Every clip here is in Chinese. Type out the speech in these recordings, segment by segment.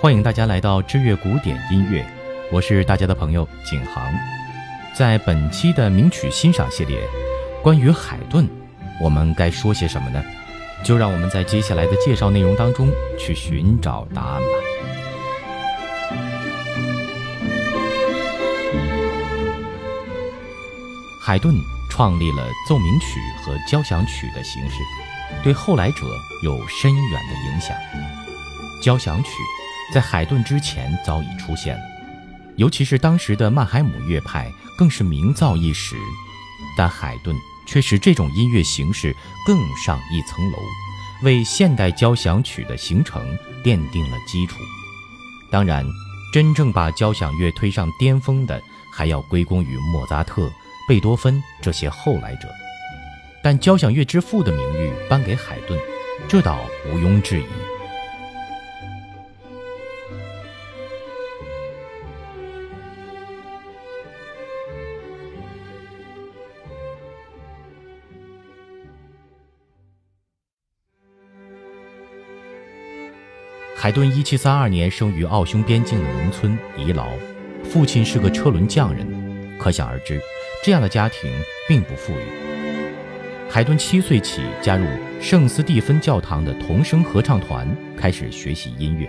欢迎大家来到知乐古典音乐，我是大家的朋友景航。在本期的名曲欣赏系列，关于海顿，我们该说些什么呢？就让我们在接下来的介绍内容当中去寻找答案吧。海顿创立了奏鸣曲和交响曲的形式，对后来者有深远的影响。交响曲在海顿之前早已出现，尤其是当时的曼海姆乐派更是名噪一时。但海顿却使这种音乐形式更上一层楼，为现代交响曲的形成奠定了基础。当然，真正把交响乐推上巅峰的，还要归功于莫扎特。贝多芬这些后来者，但交响乐之父的名誉颁给海顿，这倒毋庸置疑。海顿一七三二年生于奥匈边境的农村遗劳，父亲是个车轮匠人，可想而知。这样的家庭并不富裕。海顿七岁起加入圣斯蒂芬教堂的童声合唱团，开始学习音乐。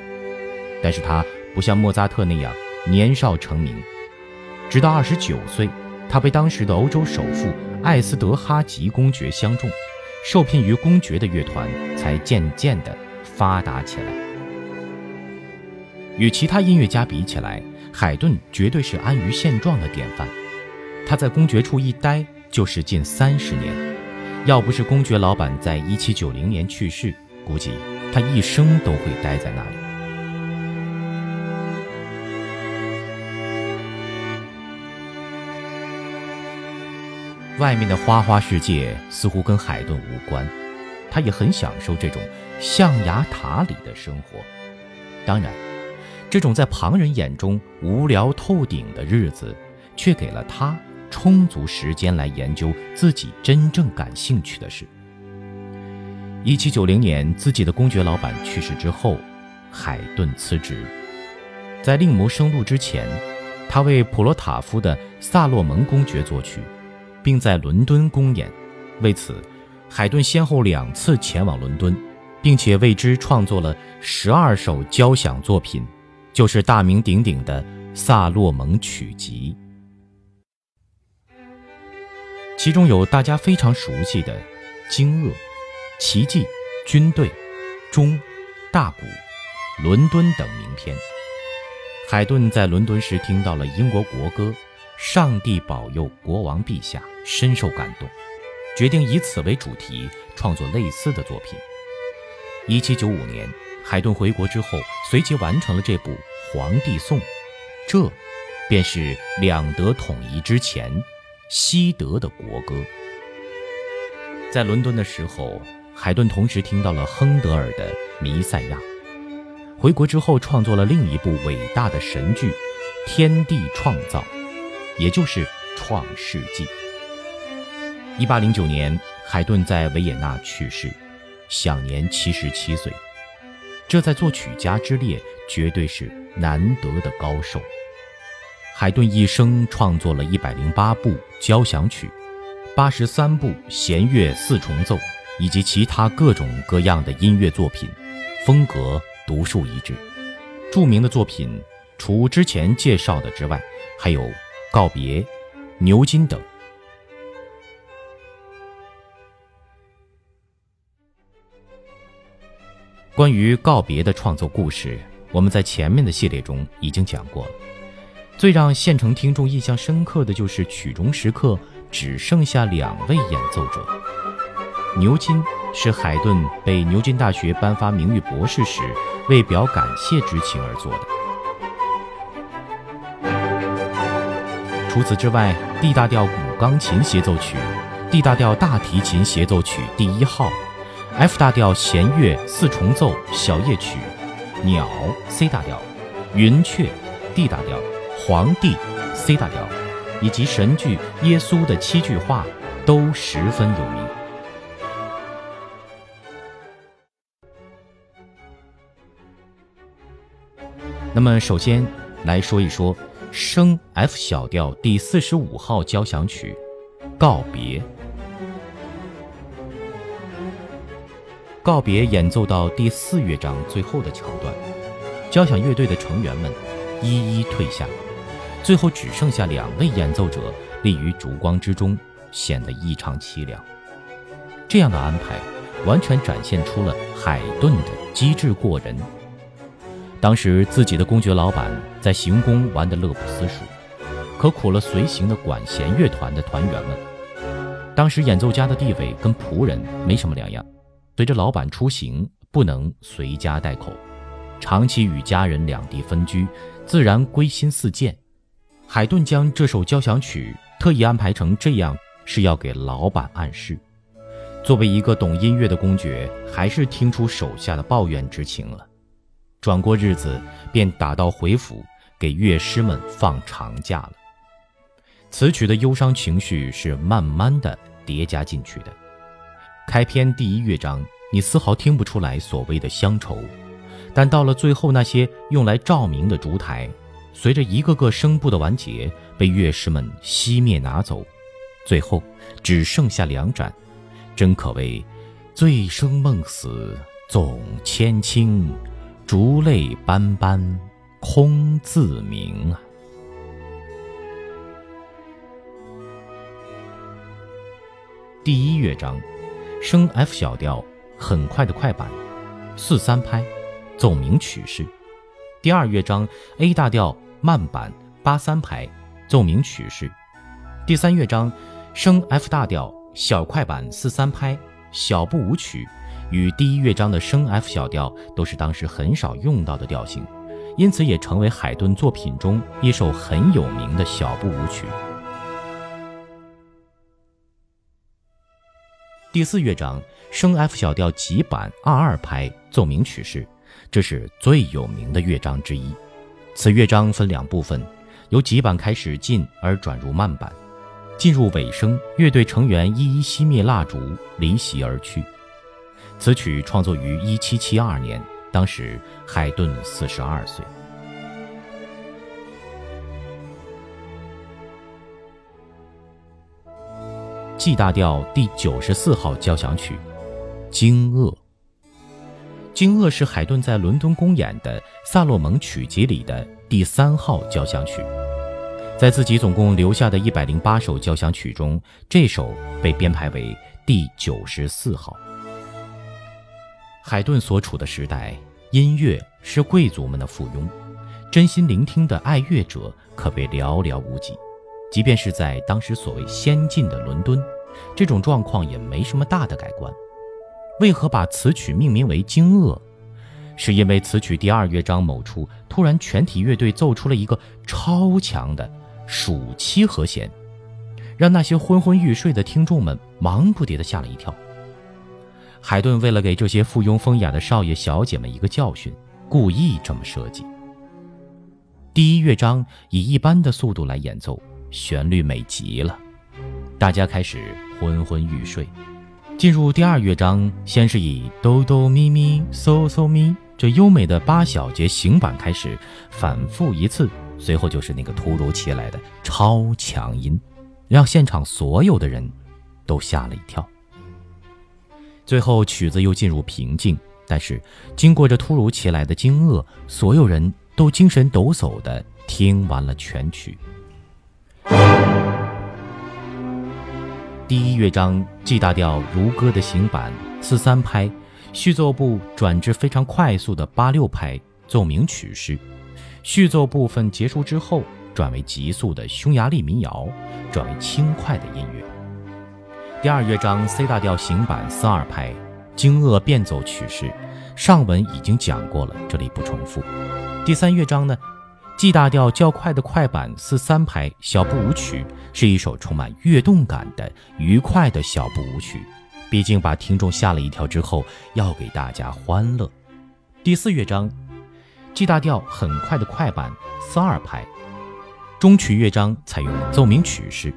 但是他不像莫扎特那样年少成名，直到二十九岁，他被当时的欧洲首富艾斯德哈吉公爵相中，受聘于公爵的乐团，才渐渐地发达起来。与其他音乐家比起来，海顿绝对是安于现状的典范。他在公爵处一待就是近三十年，要不是公爵老板在一七九零年去世，估计他一生都会待在那里。外面的花花世界似乎跟海顿无关，他也很享受这种象牙塔里的生活。当然，这种在旁人眼中无聊透顶的日子，却给了他。充足时间来研究自己真正感兴趣的事。一七九零年，自己的公爵老板去世之后，海顿辞职。在另谋生路之前，他为普罗塔夫的《萨洛蒙公爵》作曲，并在伦敦公演。为此，海顿先后两次前往伦敦，并且为之创作了十二首交响作品，就是大名鼎鼎的《萨洛蒙曲集》。其中有大家非常熟悉的《惊愕》《奇迹》《军队》《钟》《大鼓》《伦敦》等名篇。海顿在伦敦时听到了英国国歌《上帝保佑国王陛下》，深受感动，决定以此为主题创作类似的作品。一七九五年，海顿回国之后，随即完成了这部《皇帝颂》，这，便是两德统一之前。西德的国歌，在伦敦的时候，海顿同时听到了亨德尔的《弥赛亚》。回国之后，创作了另一部伟大的神剧《天地创造》，也就是《创世纪》。一八零九年，海顿在维也纳去世，享年七十七岁。这在作曲家之列，绝对是难得的高手。海顿一生创作了一百零八部交响曲，八十三部弦乐四重奏，以及其他各种各样的音乐作品，风格独树一帜。著名的作品除之前介绍的之外，还有《告别》《牛津》等。关于《告别》的创作故事，我们在前面的系列中已经讲过了。最让现场听众印象深刻的就是曲中时刻只剩下两位演奏者。牛津是海顿被牛津大学颁发名誉博士时为表感谢之情而作的。除此之外，D 大调古钢琴协奏曲、D 大调大提琴协奏曲第一号、F 大调弦乐四重奏小夜曲、鸟 C 大调、云雀 D 大调。皇帝，C 大调，以及神剧《耶稣》的七句话，都十分有名。那么，首先来说一说升 F 小调第四十五号交响曲《告别》。告别演奏到第四乐章最后的桥段，交响乐队的成员们一一退下，最后只剩下两位演奏者立于烛光之中，显得异常凄凉。这样的安排，完全展现出了海顿的机智过人。当时自己的公爵老板在行宫玩得乐不思蜀，可苦了随行的管弦乐团的团员们。当时演奏家的地位跟仆人没什么两样，随着老板出行不能随家带口，长期与家人两地分居，自然归心似箭。海顿将这首交响曲特意安排成这样，是要给老板暗示。作为一个懂音乐的公爵，还是听出手下的抱怨之情了。转过日子，便打道回府，给乐师们放长假了。此曲的忧伤情绪是慢慢的叠加进去的。开篇第一乐章，你丝毫听不出来所谓的乡愁，但到了最后，那些用来照明的烛台，随着一个个声部的完结，被乐师们熄灭拿走，最后只剩下两盏，真可谓醉生梦死，总千顷。烛泪斑斑，空自明啊！第一乐章，升 F 小调，很快的快板，四三拍，奏鸣曲式。第二乐章，A 大调慢板，八三拍，奏鸣曲式。第三乐章，升 F 大调，小快板，四三拍，小步舞曲。与第一乐章的升 F 小调都是当时很少用到的调性，因此也成为海顿作品中一首很有名的小步舞曲。第四乐章升 F 小调急板二二拍奏鸣曲式，这是最有名的乐章之一。此乐章分两部分，由急板开始进而转入慢板，进入尾声，乐队成员一一熄灭蜡烛，离席而去。此曲创作于一七七二年，当时海顿四十二岁。G 大调第九十四号交响曲，《惊愕》。《惊愕》是海顿在伦敦公演的萨洛蒙曲集里的第三号交响曲，在自己总共留下的一百零八首交响曲中，这首被编排为第九十四号。海顿所处的时代，音乐是贵族们的附庸，真心聆听的爱乐者可谓寥寥无几。即便是在当时所谓先进的伦敦，这种状况也没什么大的改观。为何把此曲命名为《惊愕》？是因为此曲第二乐章某处突然全体乐队奏出了一个超强的属七和弦，让那些昏昏欲睡的听众们忙不迭地吓了一跳。海顿为了给这些附庸风雅的少爷小姐们一个教训，故意这么设计。第一乐章以一般的速度来演奏，旋律美极了，大家开始昏昏欲睡。进入第二乐章，先是以哆哆咪咪嗦嗦咪这优美的八小节行板开始，反复一次，随后就是那个突如其来的超强音，让现场所有的人都吓了一跳。最后曲子又进入平静，但是经过这突如其来的惊愕，所有人都精神抖擞地听完了全曲。第一乐章 G 大调如歌的行板四三拍，序奏部转至非常快速的八六拍奏鸣曲式，序奏部分结束之后转为急速的匈牙利民谣，转为轻快的音乐。第二乐章 C 大调行板四二拍，惊愕变奏曲式，上文已经讲过了，这里不重复。第三乐章呢，G 大调较快的快板四三拍小步舞曲，是一首充满跃动感的愉快的小步舞曲，毕竟把听众吓了一跳之后，要给大家欢乐。第四乐章，G 大调很快的快板四二拍，中曲乐章采用奏鸣曲式。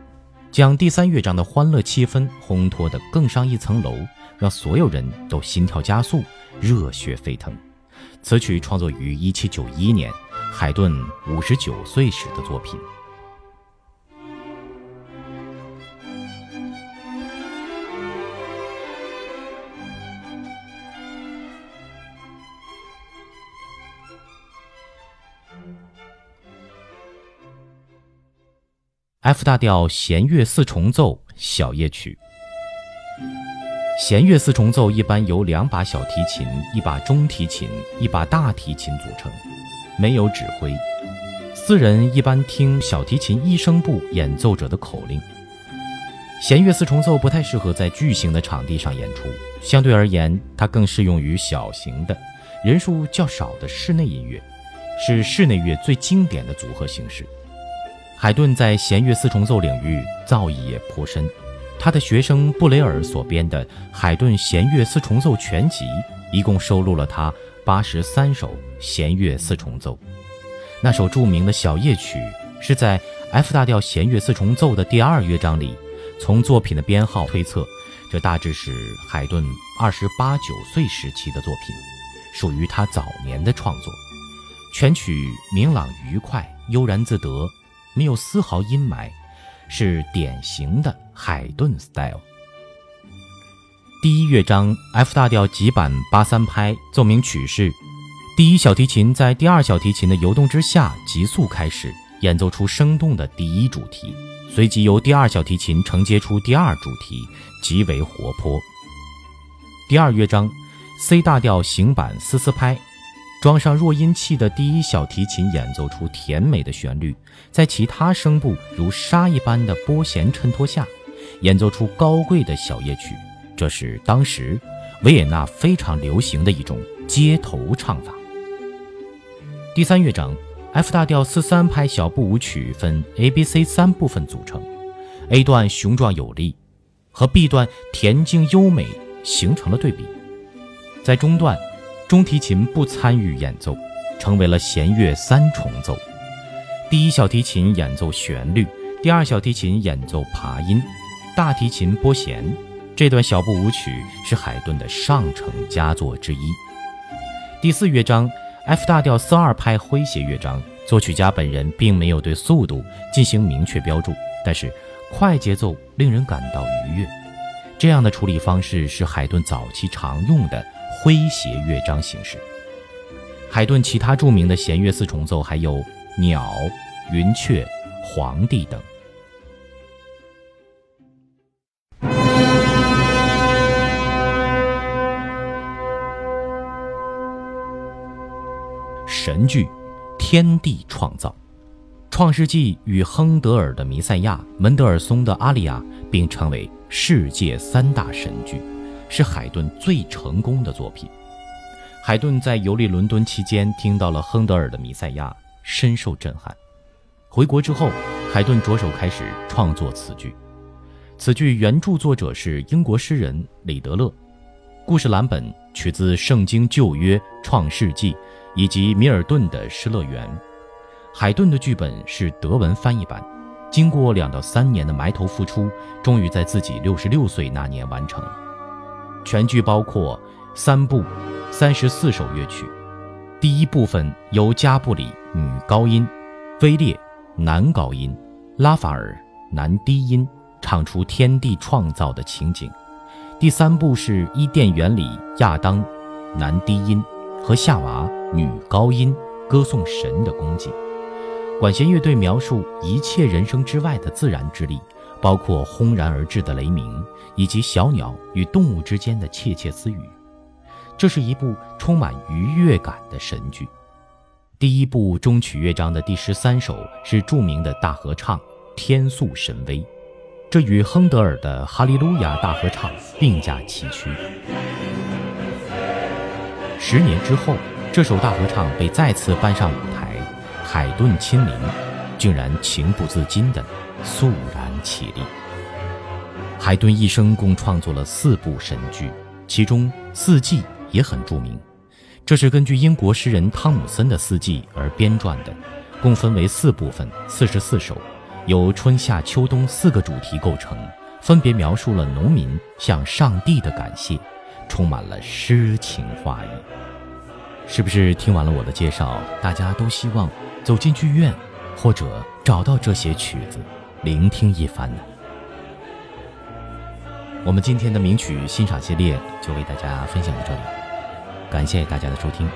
将第三乐章的欢乐气氛烘托得更上一层楼，让所有人都心跳加速、热血沸腾。此曲创作于一七九一年，海顿五十九岁时的作品。F 大调弦乐四重奏小夜曲。弦乐四重奏一般由两把小提琴、一把中提琴、一把大提琴组成，没有指挥。四人一般听小提琴一声部演奏者的口令。弦乐四重奏不太适合在巨型的场地上演出，相对而言，它更适用于小型的、人数较少的室内音乐，是室内乐最经典的组合形式。海顿在弦乐四重奏领域造诣也颇深，他的学生布雷尔所编的《海顿弦乐四重奏全集》一共收录了他八十三首弦乐四重奏。那首著名的小夜曲是在 F 大调弦乐四重奏的第二乐章里。从作品的编号推测，这大致是海顿二十八九岁时期的作品，属于他早年的创作。全曲明朗愉快，悠然自得。没有丝毫阴霾，是典型的海顿 style。第一乐章 F 大调急板八三拍奏鸣曲式，第一小提琴在第二小提琴的游动之下急速开始演奏出生动的第一主题，随即由第二小提琴承接出第二主题，极为活泼。第二乐章 C 大调行板四四拍。装上弱音器的第一小提琴演奏出甜美的旋律，在其他声部如沙一般的拨弦衬托下，演奏出高贵的小夜曲。这是当时维也纳非常流行的一种街头唱法。第三乐章，F 大调四三拍小步舞曲分 A、B、C 三部分组成，A 段雄壮有力，和 B 段恬静优美形成了对比，在中段。中提琴不参与演奏，成为了弦乐三重奏。第一小提琴演奏旋律，第二小提琴演奏爬音，大提琴拨弦。这段小步舞曲是海顿的上乘佳作之一。第四乐章 F 大调四二拍诙谐乐章，作曲家本人并没有对速度进行明确标注，但是快节奏令人感到愉悦。这样的处理方式是海顿早期常用的。诙谐乐章形式。海顿其他著名的弦乐四重奏还有《鸟》《云雀》《皇帝》等。神剧《天地创造》，《创世纪》与亨德尔的《弥赛亚》、门德尔松的《阿利亚》并称为世界三大神剧。是海顿最成功的作品。海顿在游历伦敦期间听到了亨德尔的《弥赛亚》，深受震撼。回国之后，海顿着手开始创作此剧。此剧原著作者是英国诗人李德勒，故事蓝本取自《圣经旧约》《创世纪》以及米尔顿的《失乐园》。海顿的剧本是德文翻译版，经过两到三年的埋头付出，终于在自己六十六岁那年完成。全剧包括三部，三十四首乐曲。第一部分由加布里女高音，威列男高音，拉法尔男低音唱出天地创造的情景。第三部是伊甸园里亚当男低音和夏娃女高音歌颂神的功绩。管弦乐队描述一切人生之外的自然之力。包括轰然而至的雷鸣，以及小鸟与动物之间的窃窃私语。这是一部充满愉悦感的神剧。第一部中曲乐章的第十三首是著名的大合唱《天宿神威》，这与亨德尔的《哈利路亚大合唱》并驾齐驱。十年之后，这首大合唱被再次搬上舞台，海顿亲临，竟然情不自禁的肃然。起立。海顿一生共创作了四部神剧，其中《四季》也很著名。这是根据英国诗人汤姆森的《四季》而编撰的，共分为四部分，四十四首，由春夏秋冬四个主题构成，分别描述了农民向上帝的感谢，充满了诗情画意。是不是听完了我的介绍，大家都希望走进剧院，或者找到这些曲子，聆听一番呢？我们今天的名曲欣赏系列就为大家分享到这里，感谢大家的收听。